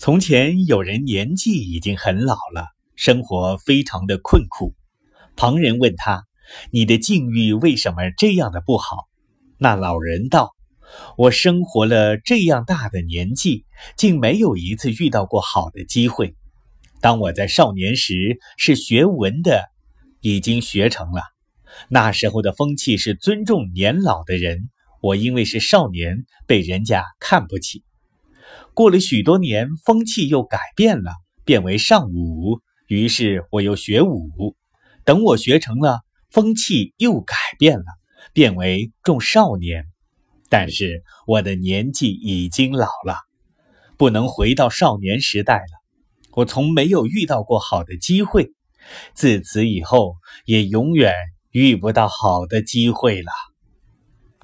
从前有人年纪已经很老了，生活非常的困苦。旁人问他：“你的境遇为什么这样的不好？”那老人道：“我生活了这样大的年纪，竟没有一次遇到过好的机会。当我在少年时是学文的，已经学成了。那时候的风气是尊重年老的人，我因为是少年，被人家看不起。”过了许多年，风气又改变了，变为尚武。于是我又学武。等我学成了，风气又改变了，变为重少年。但是我的年纪已经老了，不能回到少年时代了。我从没有遇到过好的机会，自此以后也永远遇不到好的机会了。